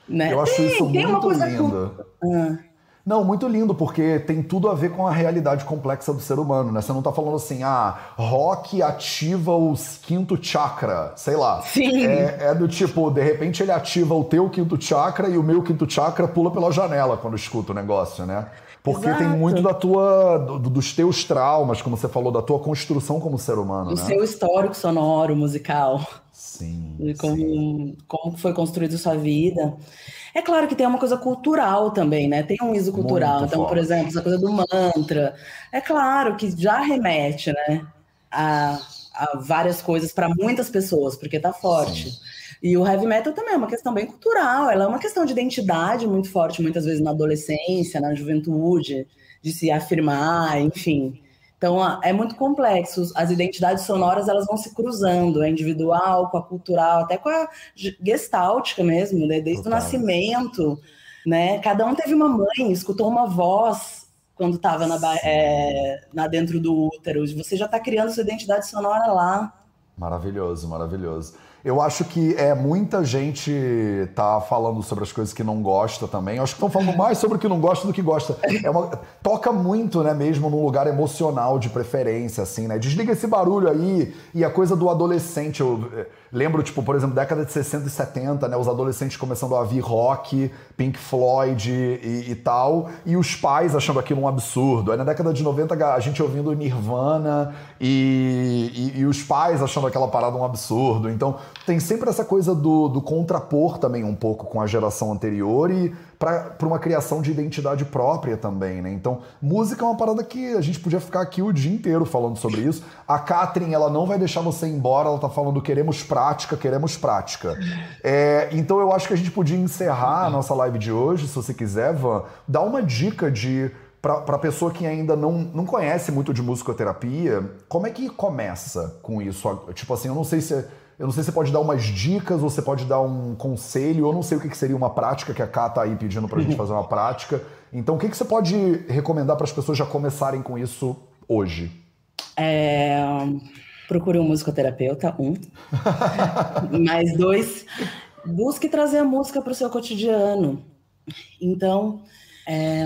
Né? Eu acho tem, isso muito lindo. Com... Ah. Não, muito lindo, porque tem tudo a ver com a realidade complexa do ser humano, né? Você não tá falando assim, ah, rock ativa o quinto chakra, sei lá. Sim. É, é, do tipo, de repente ele ativa o teu quinto chakra e o meu quinto chakra pula pela janela quando escuta o negócio, né? Porque Exato. tem muito da tua, do, dos teus traumas, como você falou, da tua construção como ser humano, o né? seu histórico sonoro, musical. Sim. E como, sim. como foi construída sua vida. É claro que tem uma coisa cultural também, né? Tem um ISO cultural. Muito então, forte. por exemplo, essa coisa do mantra. É claro que já remete, né? A, a várias coisas para muitas pessoas, porque tá forte. Sim. E o heavy metal também é uma questão bem cultural, ela é uma questão de identidade muito forte, muitas vezes na adolescência, na juventude, de se afirmar, enfim. Então é muito complexo. As identidades sonoras elas vão se cruzando, a individual com a cultural, até com a gestáltica mesmo, né? desde Total. o nascimento, né? Cada um teve uma mãe, escutou uma voz quando estava na, é, na dentro do útero. Você já está criando sua identidade sonora lá. Maravilhoso, maravilhoso. Eu acho que é muita gente tá falando sobre as coisas que não gosta também. Eu acho que estão falando mais sobre o que não gosta do que gosta. É uma, toca muito, né, mesmo num lugar emocional de preferência, assim, né? Desliga esse barulho aí e a coisa do adolescente. Eu, Lembro, tipo, por exemplo, década de 60 e 70, né? Os adolescentes começando a ouvir rock, Pink Floyd e, e, tal, e os pais achando aquilo um absurdo. Aí na década de 90 a gente ouvindo Nirvana e, e, e os pais achando aquela parada um absurdo. Então tem sempre essa coisa do, do contrapor também um pouco com a geração anterior e para uma criação de identidade própria também, né? Então, música é uma parada que a gente podia ficar aqui o dia inteiro falando sobre isso. A Catherine, ela não vai deixar você ir embora, ela tá falando queremos prática, queremos prática. É, então, eu acho que a gente podia encerrar a nossa live de hoje, se você quiser, Van, dar uma dica de para pessoa que ainda não, não conhece muito de musicoterapia, como é que começa com isso? Tipo assim, eu não sei se eu não sei se você pode dar umas dicas ou você pode dar um conselho. Eu não sei o que seria uma prática, que a Ká tá aí pedindo pra gente fazer uma prática. Então, o que, que você pode recomendar para as pessoas já começarem com isso hoje? É... Procure um musicoterapeuta, um. Mais dois, busque trazer a música para o seu cotidiano. Então, é,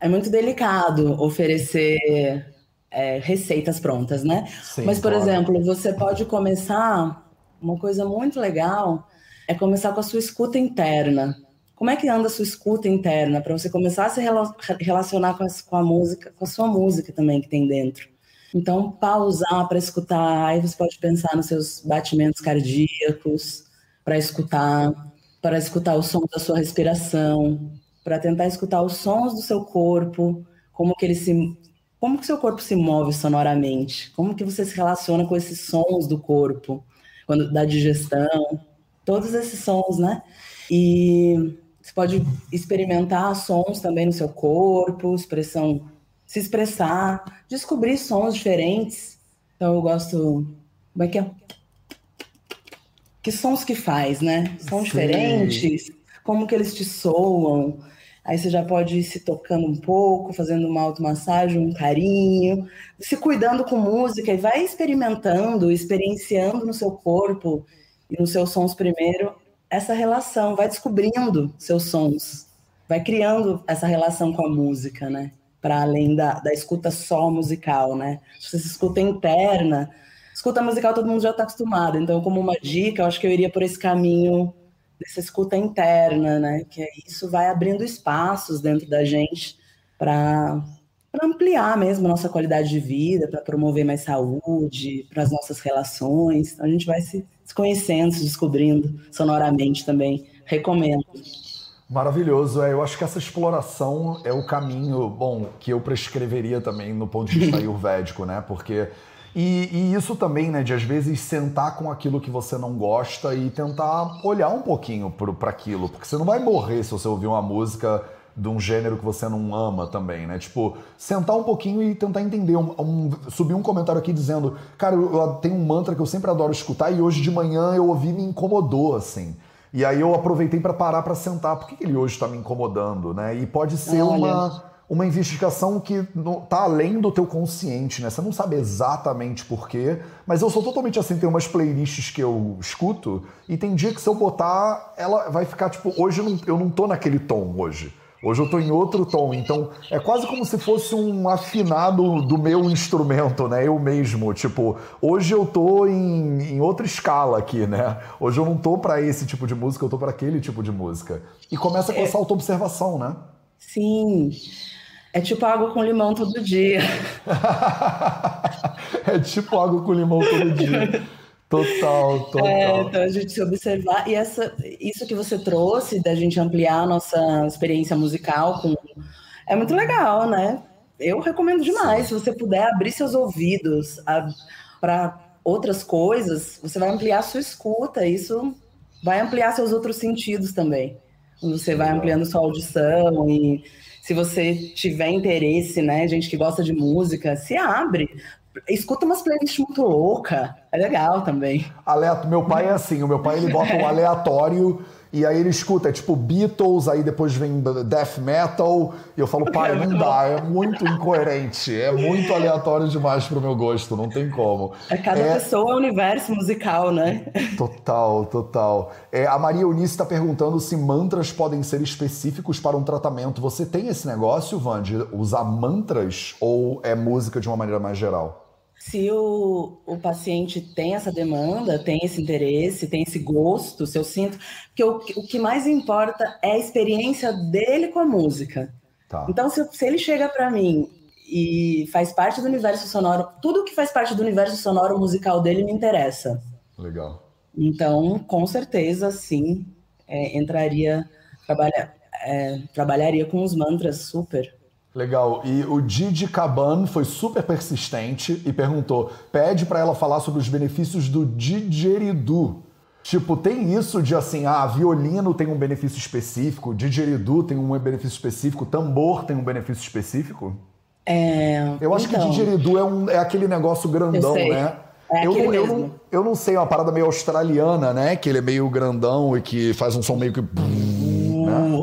é muito delicado oferecer é, receitas prontas, né? Sim, Mas, por claro. exemplo, você pode começar uma coisa muito legal é começar com a sua escuta interna. Como é que anda a sua escuta interna para você começar a se relacionar com a, com a, música, com a sua música também que tem dentro? Então, pausar para escutar, aí você pode pensar nos seus batimentos cardíacos, para escutar, para escutar o som da sua respiração, para tentar escutar os sons do seu corpo, como que ele se como que seu corpo se move sonoramente, como que você se relaciona com esses sons do corpo quando da digestão, todos esses sons, né? E você pode experimentar sons também no seu corpo, expressão, se expressar, descobrir sons diferentes. Então eu gosto, como é que é? Que sons que faz, né? São Sim. diferentes, como que eles te soam. Aí você já pode ir se tocando um pouco, fazendo uma automassagem, um carinho, se cuidando com música e vai experimentando, experienciando no seu corpo e nos seus sons primeiro essa relação, vai descobrindo seus sons, vai criando essa relação com a música, né? Para além da, da escuta só musical, né? Você se escuta interna, escuta musical todo mundo já está acostumado. Então, como uma dica, eu acho que eu iria por esse caminho dessa escuta interna, né? Que isso vai abrindo espaços dentro da gente para ampliar mesmo a nossa qualidade de vida, para promover mais saúde, para as nossas relações. Então, a gente vai se, se conhecendo, se descobrindo sonoramente também. Recomendo. Maravilhoso, é. Eu acho que essa exploração é o caminho, bom, que eu prescreveria também no ponto de vista ayurvédico, né? Porque e, e, isso também, né, de às vezes sentar com aquilo que você não gosta e tentar olhar um pouquinho para aquilo, porque você não vai morrer se você ouvir uma música de um gênero que você não ama também, né? Tipo, sentar um pouquinho e tentar entender. Um, um, subir um comentário aqui dizendo, cara, eu, eu tenho um mantra que eu sempre adoro escutar e hoje de manhã eu ouvi e me incomodou, assim. E aí eu aproveitei para parar para sentar. Por que, que ele hoje está me incomodando, né? E pode ser Olha. uma uma investigação que está além do teu consciente, né? Você não sabe exatamente porquê, mas eu sou totalmente assim, tem umas playlists que eu escuto e tem dia que se eu botar, ela vai ficar tipo, hoje eu não, eu não tô naquele tom hoje. Hoje eu tô em outro tom, então é quase como se fosse um afinado do meu instrumento, né? Eu mesmo, tipo, hoje eu tô em, em outra escala aqui, né? Hoje eu não tô para esse tipo de música, eu tô para aquele tipo de música. E começa com essa auto-observação, né? Sim. É tipo água com limão todo dia. é tipo água com limão todo dia. Total, total. É, então a gente se observar. E essa, isso que você trouxe, da gente ampliar a nossa experiência musical, com, é muito legal, né? Eu recomendo demais. Sim. Se você puder abrir seus ouvidos para outras coisas, você vai ampliar a sua escuta. Isso vai ampliar seus outros sentidos também. Você vai ampliando sua audição e se você tiver interesse, né, gente que gosta de música, se abre. Escuta umas playlists muito louca, é legal também. Aleato, meu pai é assim, o meu pai ele bota um aleatório e aí ele escuta, é tipo Beatles, aí depois vem death metal, e eu falo, pai, não dá, é muito incoerente, é muito aleatório demais pro meu gosto, não tem como. É cada é... pessoa é um universo musical, né? Total, total. É, a Maria Eunice está perguntando se mantras podem ser específicos para um tratamento. Você tem esse negócio, Van, de usar mantras ou é música de uma maneira mais geral? Se o, o paciente tem essa demanda, tem esse interesse, tem esse gosto, se eu sinto. Porque o, o que mais importa é a experiência dele com a música. Tá. Então, se, se ele chega para mim e faz parte do universo sonoro, tudo que faz parte do universo sonoro musical dele me interessa. Legal. Então, com certeza, sim, é, entraria, trabalha, é, trabalharia com os mantras super. Legal. E o Didi Caban foi super persistente e perguntou: pede para ela falar sobre os benefícios do didgeridoo. Tipo, tem isso de assim, ah, violino tem um benefício específico, didgeridoo tem um benefício específico, tambor tem um benefício específico? É, eu acho então, que didgeridoo é, um, é aquele negócio grandão, né? É eu, eu, não, eu não sei, é uma parada meio australiana, né? Que ele é meio grandão e que faz um som meio que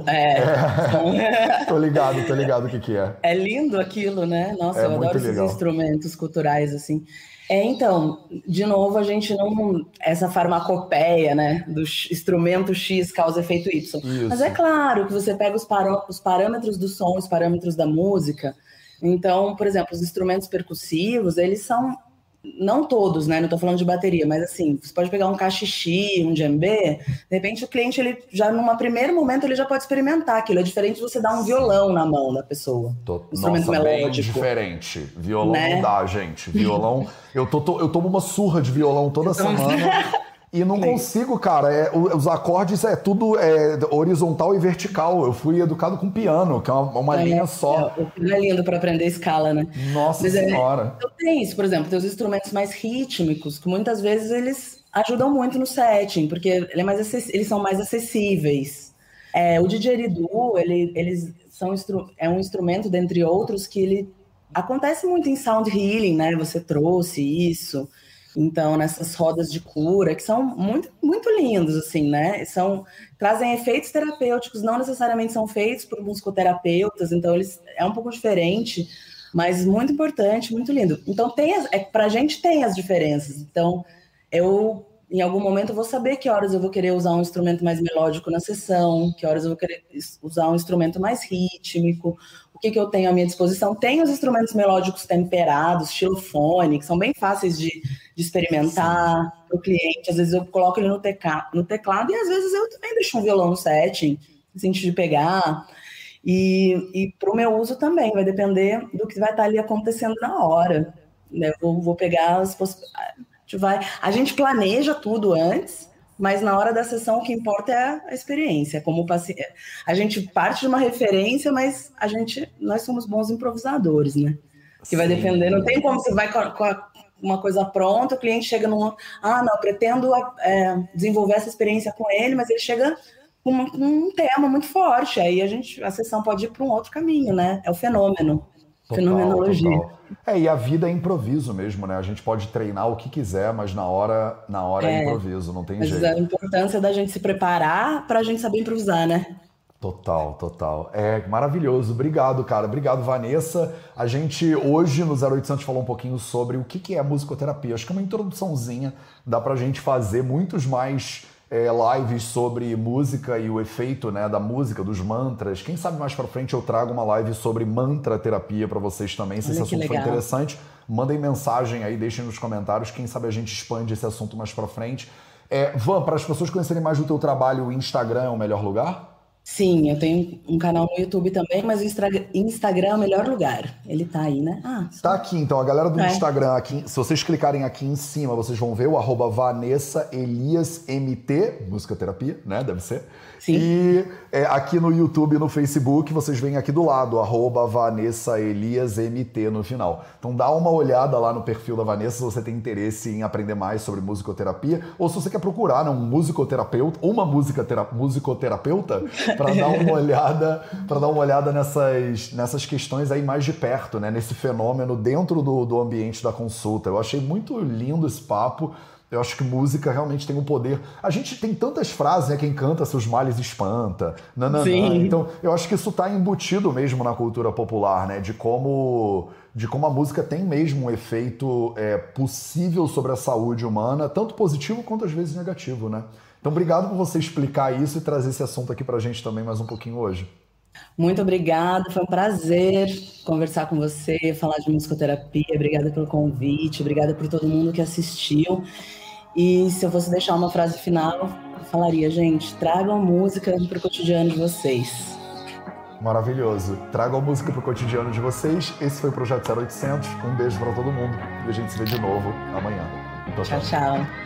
né? É. é. tô ligado, tô ligado o que, que é. É lindo aquilo, né? Nossa, é eu adoro esses instrumentos culturais, assim. É, então, de novo, a gente não. Essa farmacopeia, né? Do instrumento X causa efeito Y. Isso. Mas é claro que você pega os, os parâmetros do som, os parâmetros da música. Então, por exemplo, os instrumentos percussivos, eles são não todos, né? Não estou falando de bateria, mas assim, você pode pegar um cachixi, um djembe, de repente o cliente, ele já num primeiro momento, ele já pode experimentar aquilo. É diferente de você dar um violão na mão da pessoa. Tô, um instrumento nossa, melódico. Bem diferente. Violão né? não dá, gente. Violão, eu, tô, eu tomo uma surra de violão toda então, semana. E não Sim. consigo, cara. É, os acordes é tudo é, horizontal e vertical. Eu fui educado com piano, que é uma, uma é, linha só. É, o piano é lindo para aprender escala, né? Nossa Mas é, Senhora. É, tem isso, por exemplo, tem os instrumentos mais rítmicos, que muitas vezes eles ajudam muito no setting, porque ele é mais eles são mais acessíveis. É, o didgeridoo, ele, eles são é um instrumento, dentre outros, que ele acontece muito em sound healing, né? Você trouxe isso. Então, nessas rodas de cura, que são muito, muito lindos, assim, né? São, trazem efeitos terapêuticos, não necessariamente são feitos por musicoterapeutas, então eles é um pouco diferente, mas muito importante, muito lindo. Então, tem as, é, pra gente tem as diferenças. Então, eu, em algum momento, vou saber que horas eu vou querer usar um instrumento mais melódico na sessão, que horas eu vou querer usar um instrumento mais rítmico, que, que eu tenho à minha disposição? Tem os instrumentos melódicos temperados, xilofone, que são bem fáceis de, de experimentar para o cliente. Às vezes eu coloco ele no, teca, no teclado e às vezes eu também deixo um violão no setting, sentido de pegar. E, e para o meu uso também, vai depender do que vai estar ali acontecendo na hora. Né? Eu vou, vou pegar as possibilidades. A, vai, a gente planeja tudo antes, mas na hora da sessão o que importa é a experiência. Como paciente, a gente parte de uma referência, mas a gente, nós somos bons improvisadores, né? Que vai depender, não tem como você vai uma coisa pronta, o cliente chega num, ah, não, pretendo é, desenvolver essa experiência com ele, mas ele chega com, uma, com um tema muito forte, aí a gente, a sessão pode ir para um outro caminho, né? É o fenômeno. Total, fenomenologia. Total. É, e a vida é improviso mesmo, né? A gente pode treinar o que quiser, mas na hora, na hora é, é improviso, não tem mas jeito. a importância da gente se preparar para a gente saber improvisar, né? Total, total. É maravilhoso. Obrigado, cara. Obrigado, Vanessa. A gente hoje no 0800 falou um pouquinho sobre o que é musicoterapia. Acho que é uma introduçãozinha. Dá pra gente fazer muitos mais é, lives sobre música e o efeito né, da música, dos mantras. Quem sabe mais para frente eu trago uma live sobre mantra terapia para vocês também. Se Olha esse assunto for interessante, mandem mensagem aí, deixem nos comentários. Quem sabe a gente expande esse assunto mais para frente. É, Van, para as pessoas conhecerem mais do teu trabalho, o Instagram é o melhor lugar? Sim, eu tenho um canal no YouTube também, mas o Instagram é o melhor lugar. Ele tá aí, né? Ah, só... Tá aqui, então, a galera do é. Instagram, aqui, se vocês clicarem aqui em cima, vocês vão ver o arroba Vanessa Elias MT, música terapia, né? Deve ser. Sim. E é, aqui no YouTube e no Facebook, vocês veem aqui do lado, arroba Vanessa Elias MT no final. Então dá uma olhada lá no perfil da Vanessa se você tem interesse em aprender mais sobre musicoterapia, ou se você quer procurar né, um musicoterapeuta, ou uma musicoterapeuta, para dar uma olhada, para dar uma olhada nessas, nessas questões aí mais de perto, né? Nesse fenômeno dentro do, do ambiente da consulta. Eu achei muito lindo esse papo. Eu acho que música realmente tem um poder. A gente tem tantas frases, né? Quem canta seus males espanta. Nananã. Sim. Então, eu acho que isso está embutido mesmo na cultura popular, né? De como, de como a música tem mesmo um efeito é, possível sobre a saúde humana, tanto positivo quanto às vezes negativo, né? Então, obrigado por você explicar isso e trazer esse assunto aqui para a gente também mais um pouquinho hoje. Muito obrigada, foi um prazer conversar com você, falar de musicoterapia. Obrigada pelo convite, obrigada por todo mundo que assistiu. E se eu fosse deixar uma frase final, eu falaria, gente, tragam música para o cotidiano de vocês. Maravilhoso. Tragam música para o cotidiano de vocês. Esse foi o Projeto 0800. Um beijo para todo mundo e a gente se vê de novo amanhã. tchau. tchau. tchau.